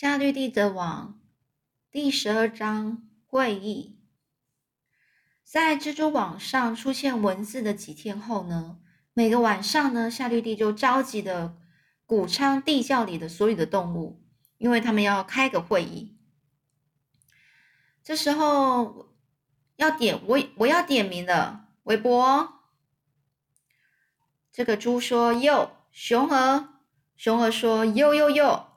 夏绿蒂的网第十二章会议。在蜘蛛网上出现文字的几天后呢，每个晚上呢，夏绿蒂就召集的谷仓地窖里的所有的动物，因为他们要开个会议。这时候要点我我要点名了，韦伯。这个猪说：“哟，熊儿。”熊儿说：“哟哟哟。”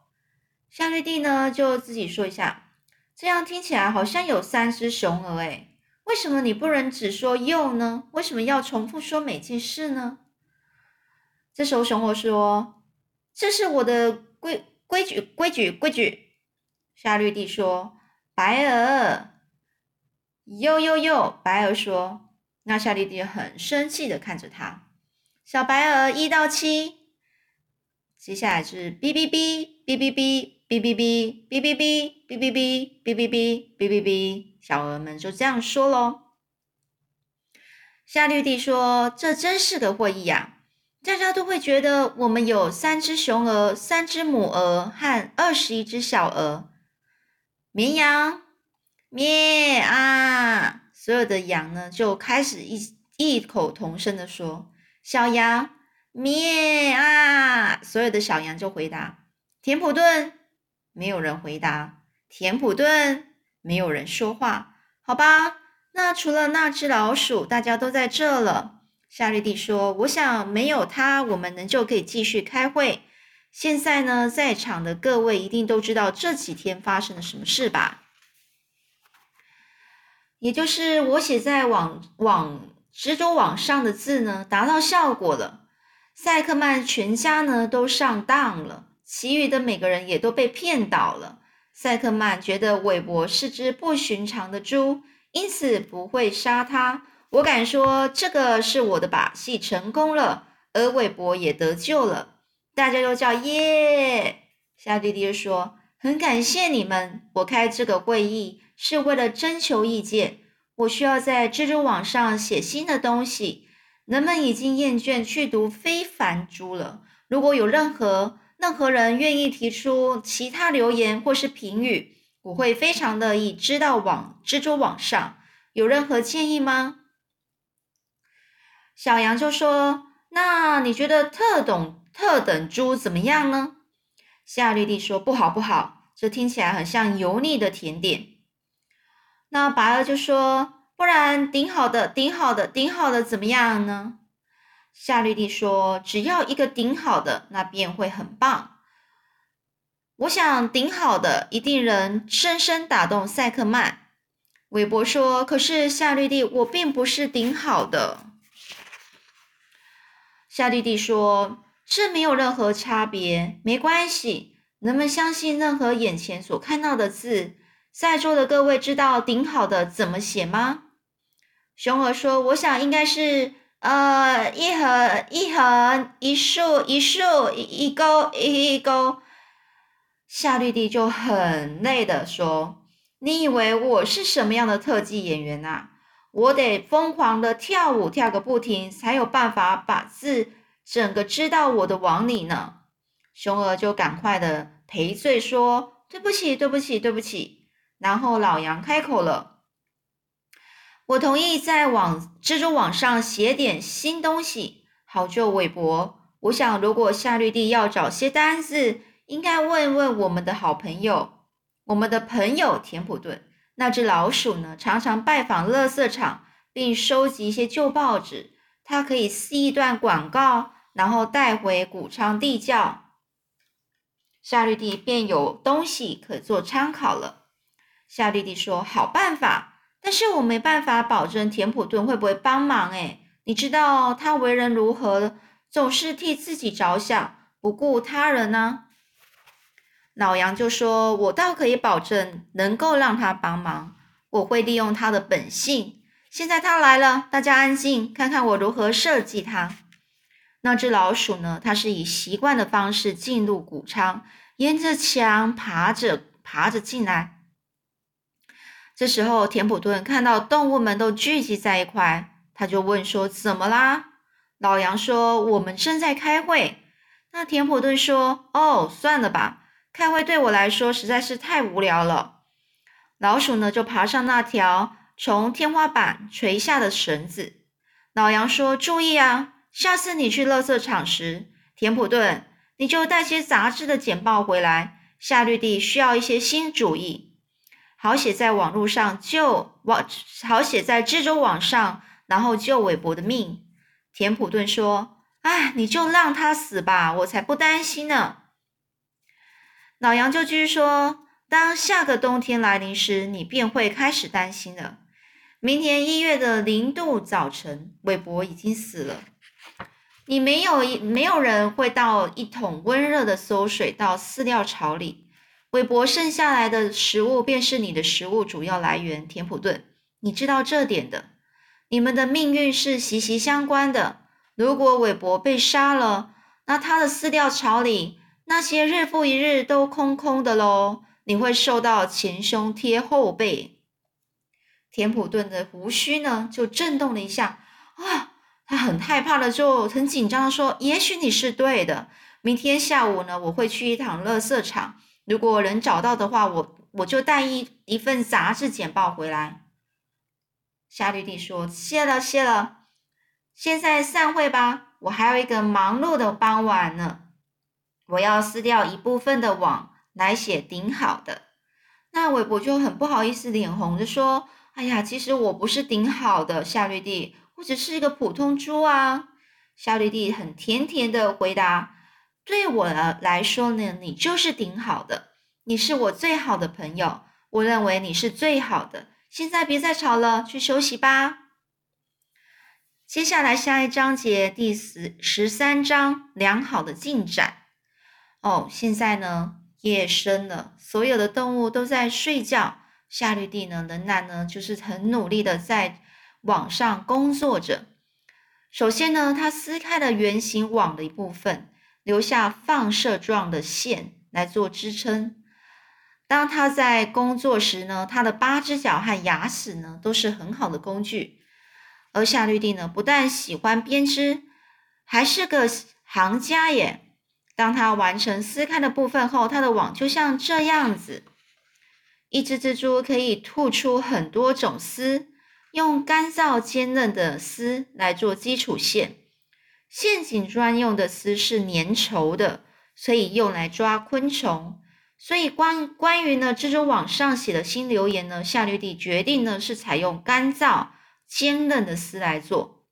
夏绿蒂呢，就自己说一下，这样听起来好像有三只雄鹅诶，为什么你不能只说又呢？为什么要重复说每件事呢？这时候熊鹅说：“这是我的规规矩规矩规矩。”夏绿蒂说：“白鹅。”又又又，白鹅说：“那夏绿蒂很生气的看着他，小白鹅一到七，接下来是哔哔哔哔哔哔。”哔哔哔哔哔哔哔哔哔哔哔哔哔哔哔，小鹅们就这样说喽。夏绿蒂说：“这真是个会议呀！大家都会觉得我们有三只雄鹅、三只母鹅和二十一只小鹅。绵羊咩啊！所有的羊呢就开始异异口同声的说：小羊咩啊！所有的小羊就回答：田普顿。”没有人回答。田普顿，没有人说话。好吧，那除了那只老鼠，大家都在这了。夏绿蒂说：“我想没有他，我们能就可以继续开会。现在呢，在场的各位一定都知道这几天发生了什么事吧？也就是我写在网网蜘蛛网上的字呢，达到效果了。赛克曼全家呢，都上当了。”其余的每个人也都被骗倒了。赛克曼觉得韦伯是只不寻常的猪，因此不会杀他。我敢说，这个是我的把戏成功了，而韦伯也得救了。大家都叫耶！夏弟弟说：“很感谢你们，我开这个会议是为了征求意见。我需要在蜘蛛网上写新的东西。人们已经厌倦去读非凡猪了。如果有任何……”任何人愿意提出其他留言或是评语，我会非常乐意知道。网蜘蛛网上有任何建议吗？小羊就说：“那你觉得特等特等猪怎么样呢？”夏绿蒂说：“不好，不好，这听起来很像油腻的甜点。”那白鹅就说：“不然顶好的，顶好的，顶好的怎么样呢？”夏绿蒂说：“只要一个顶好的，那便会很棒。我想顶好的一定能深深打动赛克曼。”韦伯说：“可是夏绿蒂，我并不是顶好的。”夏绿蒂说：“这没有任何差别，没关系。人们相信任何眼前所看到的字。在座的各位知道顶好的怎么写吗？”熊儿说：“我想应该是。”呃，一横一横，一竖一竖，一一勾一一勾。夏绿蒂就很累的说：“你以为我是什么样的特技演员啊？我得疯狂的跳舞跳个不停，才有办法把字整个织到我的网里呢。”熊儿就赶快的赔罪说：“对不起，对不起，对不起。”然后老杨开口了。我同意在网蜘蛛网上写点新东西，好救韦伯。我想，如果夏绿蒂要找些单子，应该问问我们的好朋友，我们的朋友田普顿。那只老鼠呢，常常拜访垃圾场，并收集一些旧报纸。它可以撕一段广告，然后带回谷仓地窖。夏绿蒂便有东西可做参考了。夏绿蒂说：“好办法。”但是我没办法保证田普顿会不会帮忙诶你知道他为人如何，总是替自己着想，不顾他人呢？老杨就说：“我倒可以保证能够让他帮忙，我会利用他的本性。现在他来了，大家安静，看看我如何设计他。那只老鼠呢？它是以习惯的方式进入谷仓，沿着墙爬着爬着进来。”这时候，田普顿看到动物们都聚集在一块，他就问说：“怎么啦？”老杨说：“我们正在开会。”那田普顿说：“哦，算了吧，开会对我来说实在是太无聊了。老鼠呢，就爬上那条从天花板垂下的绳子。老杨说：“注意啊，下次你去垃圾场时，田普顿，你就带些杂志的简报回来。夏绿蒂需要一些新主意，好写在网络上救网，好写在蜘蛛网上，然后救韦伯的命。”田普顿说：“哎，你就让他死吧，我才不担心呢。”老杨就继续说。当下个冬天来临时，你便会开始担心了。明年一月的零度早晨，韦伯已经死了。你没有没有人会倒一桶温热的馊水到饲料槽里。韦伯剩下来的食物便是你的食物主要来源，田普顿，你知道这点的。你们的命运是息息相关的。如果韦伯被杀了，那他的饲料槽里那些日复一日都空空的喽。你会受到前胸贴后背，田普顿的胡须呢就震动了一下，啊，他很害怕的，就很紧张的说：“也许你是对的，明天下午呢，我会去一趟垃圾场，如果能找到的话，我我就带一一份杂志简报回来。”夏绿蒂说：“谢了，谢了，现在散会吧，我还有一个忙碌的傍晚呢，我要撕掉一部分的网。”来写顶好的，那韦伯就很不好意思，脸红的说：“哎呀，其实我不是顶好的，夏绿蒂，我只是一个普通猪啊。”夏绿蒂很甜甜的回答：“对我来说呢，你就是顶好的，你是我最好的朋友，我认为你是最好的。现在别再吵了，去休息吧。”接下来下一章节第十十三章良好的进展。哦，现在呢？夜深了，所有的动物都在睡觉。夏绿蒂呢，仍然呢，就是很努力的在网上工作着。首先呢，它撕开了圆形网的一部分，留下放射状的线来做支撑。当它在工作时呢，它的八只脚和牙齿呢，都是很好的工具。而夏绿蒂呢，不但喜欢编织，还是个行家耶。当它完成撕开的部分后，它的网就像这样子。一只蜘蛛可以吐出很多种丝，用干燥坚韧的丝来做基础线。陷阱专用的丝是粘稠的，所以用来抓昆虫。所以关关于呢蜘蛛网上写的新留言呢，夏绿蒂决定呢是采用干燥坚韧的丝来做。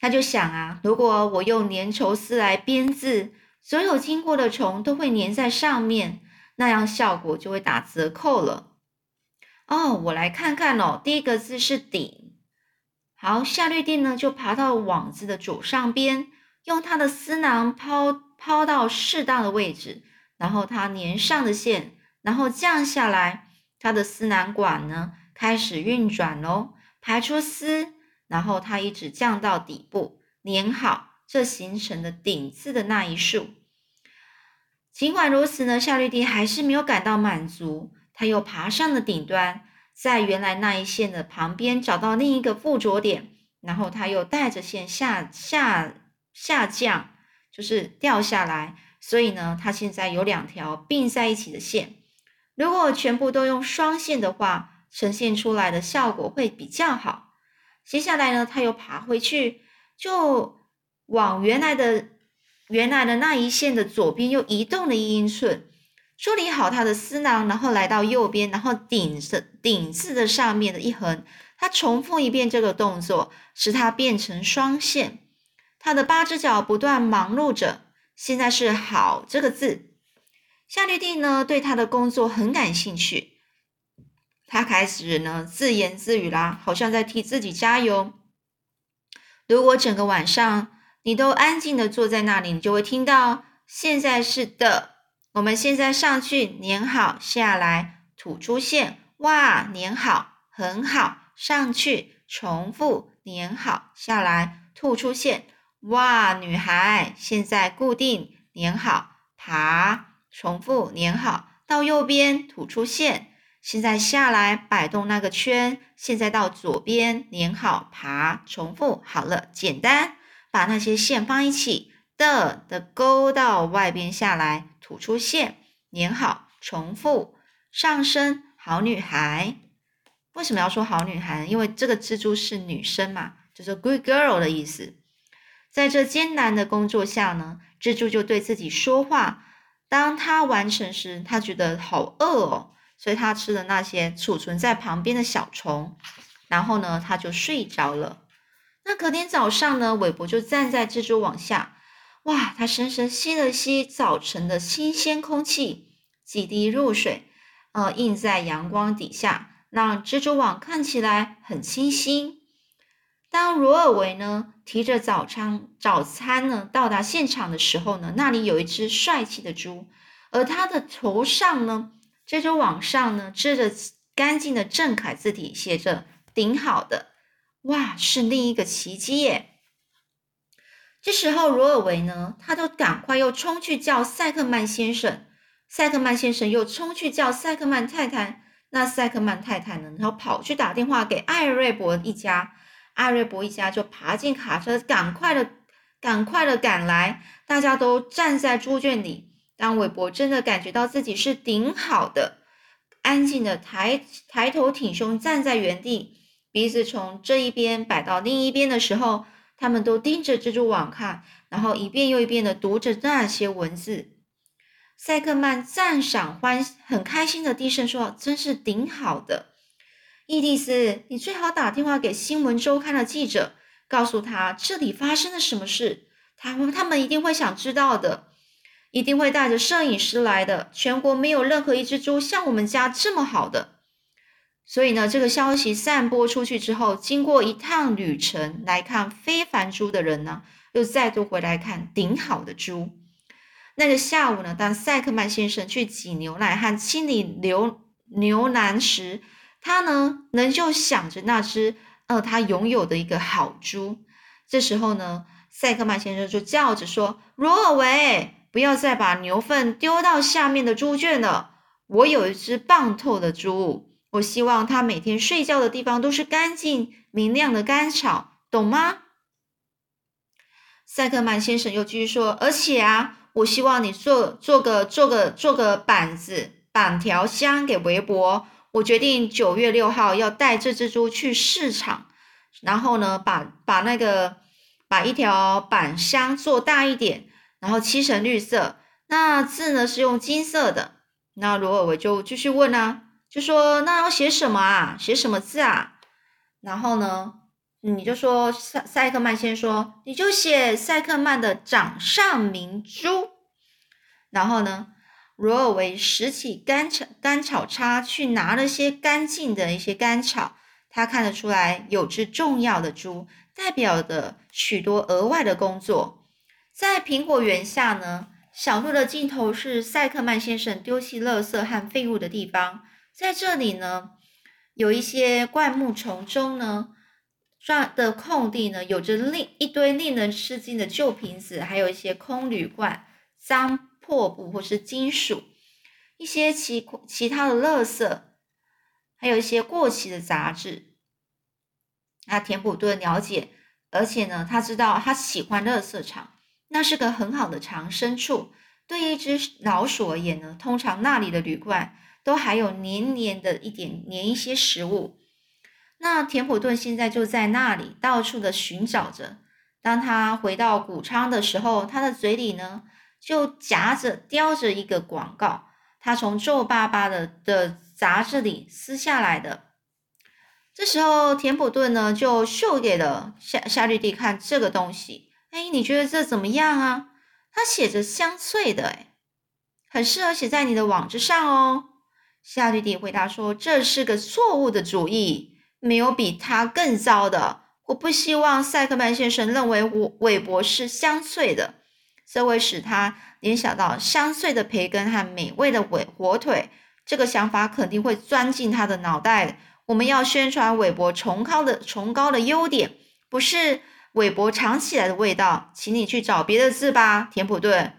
他就想啊，如果我用粘稠丝来编字，所有经过的虫都会粘在上面，那样效果就会打折扣了。哦，我来看看哦，第一个字是顶。好，夏绿蒂呢就爬到网子的左上边，用它的丝囊抛抛到适当的位置，然后它粘上的线，然后降下来，它的丝囊管呢开始运转喽，排出丝。然后它一直降到底部，粘好，这形成的顶字的那一竖。尽管如此呢，夏绿蒂还是没有感到满足。它又爬上了顶端，在原来那一线的旁边找到另一个附着点，然后它又带着线下下下降，就是掉下来。所以呢，它现在有两条并在一起的线。如果全部都用双线的话，呈现出来的效果会比较好。接下来呢，它又爬回去，就往原来的原来的那一线的左边又移动了一英寸，梳理好他的丝囊，然后来到右边，然后顶着顶字的上面的一横，他重复一遍这个动作，使它变成双线。他的八只脚不断忙碌着。现在是“好”这个字，夏绿蒂呢对他的工作很感兴趣。他开始呢自言自语啦，好像在替自己加油。如果整个晚上你都安静的坐在那里，你就会听到。现在是的，我们现在上去粘好下来，吐出线，哇，粘好，很好，上去重复粘好下来，吐出线，哇，女孩现在固定粘好，爬，重复粘好，到右边吐出线。现在下来摆动那个圈，现在到左边粘好，爬，重复好了，简单，把那些线放一起，的的勾到外边下来，吐出线，粘好，重复上升。好女孩，为什么要说好女孩？因为这个蜘蛛是女生嘛，就是 good girl 的意思。在这艰难的工作下呢，蜘蛛就对自己说话。当他完成时，他觉得好饿哦，所以他吃了那些储存在旁边的小虫，然后呢，他就睡着了。那隔天早上呢，韦伯就站在蜘蛛网下，哇，他深深吸了吸早晨的新鲜空气，几滴露水，呃，映在阳光底下，让蜘蛛网看起来很清新。当罗尔维呢提着早餐早餐呢到达现场的时候呢，那里有一只帅气的猪，而他的头上呢，蜘蛛网上呢织着干净的正楷字体，写着“顶好的”。哇，是另一个奇迹耶！这时候罗尔维呢，他都赶快又冲去叫塞克曼先生，塞克曼先生又冲去叫塞克曼太太，那塞克曼太太呢，然后跑去打电话给艾瑞伯一家。艾瑞博一家就爬进卡车，赶快的、赶快的赶来。大家都站在猪圈里。当韦伯真的感觉到自己是顶好的，安静的抬抬头挺胸站在原地，鼻子从这一边摆到另一边的时候，他们都盯着蜘蛛网看，然后一遍又一遍的读着那些文字。塞克曼赞赏欢很开心的低声说：“真是顶好的。”伊蒂斯，你最好打电话给新闻周刊的记者，告诉他这里发生了什么事。他们他们一定会想知道的，一定会带着摄影师来的。全国没有任何一只猪像我们家这么好的。所以呢，这个消息散播出去之后，经过一趟旅程来看非凡猪的人呢，又再度回来看顶好的猪。那个下午呢，当塞克曼先生去挤牛奶和清理牛牛栏时，他呢，仍旧想着那只呃，他拥有的一个好猪。这时候呢，塞克曼先生就叫着说：“罗尔维，不要再把牛粪丢到下面的猪圈了。我有一只棒透的猪，我希望它每天睡觉的地方都是干净明亮的干草，懂吗？”塞克曼先生又继续说：“而且啊，我希望你做做个做个做个板子板条箱给韦伯。”我决定九月六号要带这只猪去市场，然后呢，把把那个把一条板箱做大一点，然后漆成绿色，那字呢是用金色的。那罗尔维就继续问啊，就说那要写什么啊？写什么字啊？然后呢，你就说塞塞克曼先说，你就写塞克曼的掌上明珠。然后呢？罗尔维拾起干草干草叉，去拿了些干净的一些干草。他看得出来，有只重要的猪，代表的许多额外的工作。在苹果园下呢，小路的尽头是塞克曼先生丢弃垃圾和废物的地方。在这里呢，有一些灌木丛中呢，转的空地呢，有着令一堆令人吃惊的旧瓶子，还有一些空铝罐，脏。破布或是金属，一些其其他的垃圾，还有一些过期的杂志。那田普顿了解，而且呢，他知道他喜欢垃圾场，那是个很好的藏身处。对一只老鼠而言呢，通常那里的旅馆都还有黏黏的一点黏一些食物。那田普顿现在就在那里到处的寻找着。当他回到谷仓的时候，他的嘴里呢？就夹着叼着一个广告，他从皱巴巴的的杂志里撕下来的。这时候，田普顿呢就秀给了夏夏绿蒂看这个东西。哎，你觉得这怎么样啊？它写着香脆的，哎，很适合写在你的网子上哦。夏绿蒂回答说：“这是个错误的主意，没有比它更糟的。我不希望塞克曼先生认为我韦伯是香脆的。”这会使他联想到香脆的培根和美味的尾火腿，这个想法肯定会钻进他的脑袋。我们要宣传韦伯崇高的崇高的优点，不是韦伯藏起来的味道。请你去找别的字吧，田普顿。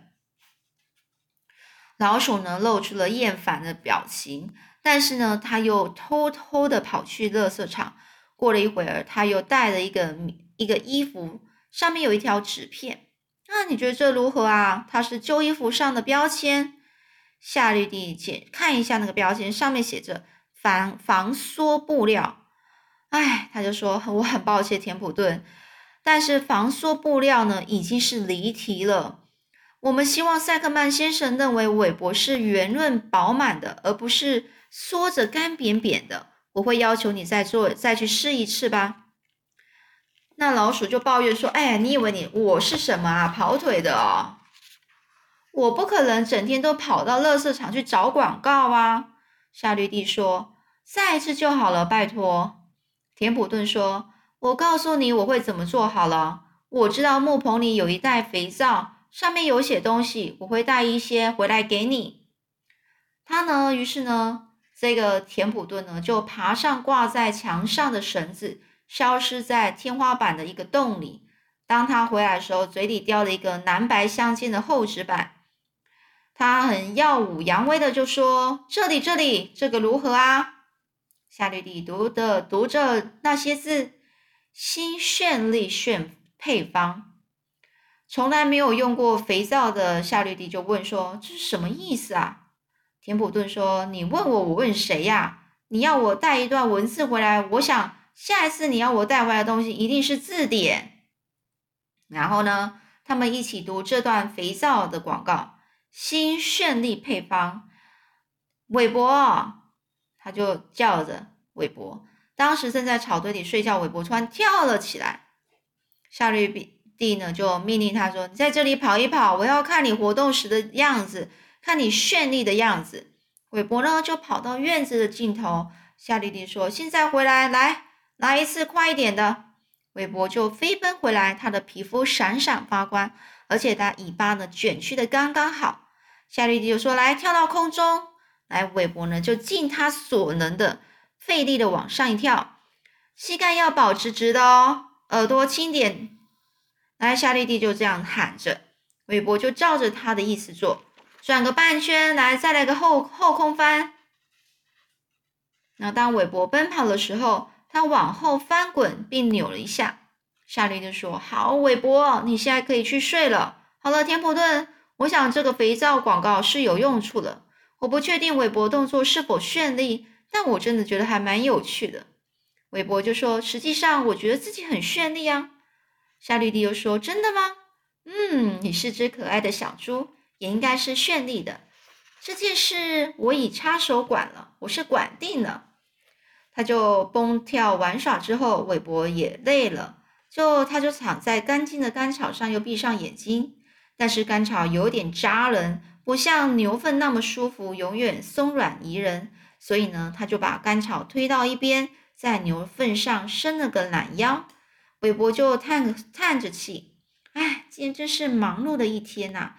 老鼠呢露出了厌烦的表情，但是呢，他又偷偷的跑去垃圾场。过了一会儿，他又带了一个一个衣服，上面有一条纸片。那你觉得这如何啊？它是旧衣服上的标签。夏绿蒂检看一下那个标签，上面写着防防缩布料。哎，他就说 我很抱歉，田普顿，但是防缩布料呢已经是离题了。我们希望塞克曼先生认为韦伯是圆润饱满的，而不是缩着干扁扁的。我会要求你再做，再去试一次吧。那老鼠就抱怨说：“哎，你以为你我是什么啊？跑腿的哦！我不可能整天都跑到垃圾场去找广告啊。”夏绿蒂说：“再一次就好了，拜托。”田普顿说：“我告诉你我会怎么做好了。我知道木棚里有一袋肥皂。”上面有写东西，我会带一些回来给你。他呢，于是呢，这个田普顿呢，就爬上挂在墙上的绳子，消失在天花板的一个洞里。当他回来的时候，嘴里叼了一个蓝白相间的厚纸板。他很耀武扬威的就说：“这里，这里，这个如何啊？”夏绿蒂读的读着那些字，新绚丽炫配方。从来没有用过肥皂的夏绿蒂就问说：“这是什么意思啊？”田普顿说：“你问我，我问谁呀？你要我带一段文字回来，我想下一次你要我带回来的东西一定是字典。”然后呢，他们一起读这段肥皂的广告：“新绚丽配方，韦伯。”他就叫着韦伯。当时正在草堆里睡觉，韦伯突然跳了起来。夏绿蒂。弟呢就命令他说：“你在这里跑一跑，我要看你活动时的样子，看你绚丽的样子。”韦伯呢就跑到院子的尽头。夏绿蒂说：“现在回来，来来一次快一点的。”韦伯就飞奔回来，他的皮肤闪闪发光，而且他尾巴呢卷曲的刚刚好。夏绿蒂就说：“来跳到空中。”来，韦伯呢就尽他所能的费力的往上一跳，膝盖要保持直的哦，耳朵轻点。来，夏绿蒂就这样喊着，韦伯就照着他的意思做，转个半圈，来，再来个后后空翻。那当韦伯奔跑的时候，他往后翻滚并扭了一下。夏绿蒂说：“好，韦伯，你现在可以去睡了。”好了，田普顿，我想这个肥皂广告是有用处的。我不确定韦伯动作是否绚丽，但我真的觉得还蛮有趣的。韦伯就说：“实际上，我觉得自己很绚丽啊。”夏绿蒂又说：“真的吗？嗯，你是只可爱的小猪，也应该是绚丽的。这件事我已插手管了，我是管定了。”他就蹦跳玩耍之后，韦伯也累了，就他就躺在干净的干草上，又闭上眼睛。但是干草有点扎人，不像牛粪那么舒服，永远松软宜人。所以呢，他就把干草推到一边，在牛粪上伸了个懒腰。韦伯就叹叹着气，哎，今天真是忙碌的一天呐！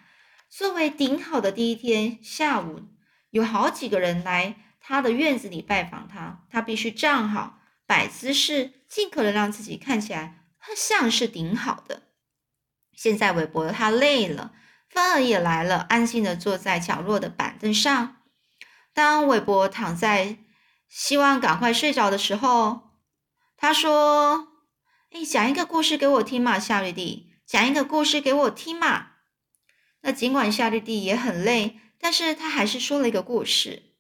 作为顶好的第一天下午，有好几个人来他的院子里拜访他，他必须站好，摆姿势，尽可能让自己看起来像是顶好的。现在韦伯他累了，芬儿也来了，安静的坐在角落的板凳上。当韦伯躺在希望赶快睡着的时候，他说。哎，讲一个故事给我听嘛，夏绿蒂，讲一个故事给我听嘛。那尽管夏绿蒂也很累，但是他还是说了一个故事。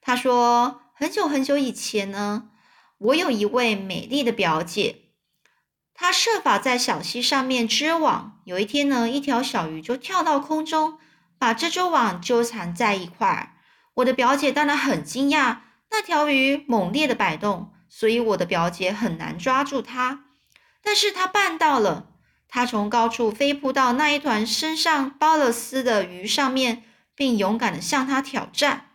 他说，很久很久以前呢，我有一位美丽的表姐，她设法在小溪上面织网。有一天呢，一条小鱼就跳到空中，把蜘蛛网纠缠在一块儿。我的表姐当然很惊讶，那条鱼猛烈的摆动。所以我的表姐很难抓住它，但是她办到了。她从高处飞扑到那一团身上包了丝的鱼上面，并勇敢地向它挑战。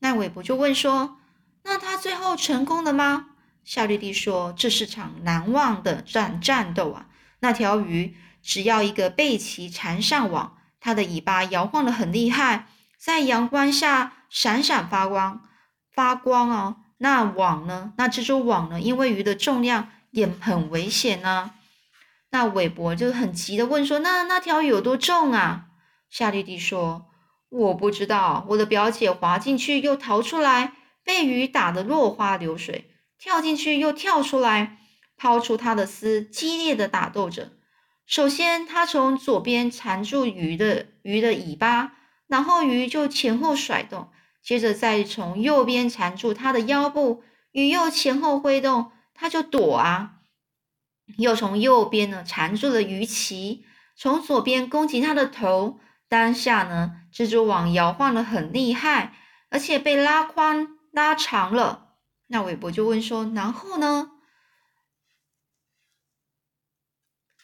那韦伯就问说：“那他最后成功了吗？”夏绿蒂说：“这是场难忘的战战斗啊！那条鱼只要一个背鳍缠上网，它的尾巴摇晃得很厉害，在阳光下闪闪发光，发光哦。”那网呢？那蜘蛛网呢？因为鱼的重量也很危险呢。那韦伯就很急的问说：“那那条鱼有多重啊？”夏绿蒂说：“我不知道。我的表姐滑进去又逃出来，被鱼打得落花流水，跳进去又跳出来，抛出她的丝，激烈的打斗着。首先，他从左边缠住鱼的鱼的尾巴，然后鱼就前后甩动；接着再从右边缠住它的腰部，鱼又前后挥动，它就躲啊。又从右边呢缠住了鱼鳍，从左边攻击它的头。当下呢，蜘蛛网摇晃的很厉害，而且被拉宽拉长了。那韦伯就问说：“然后呢？”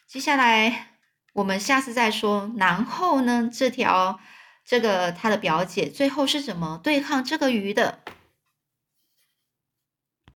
接下来我们下次再说。然后呢，这条这个他的表姐最后是怎么对抗这个鱼的？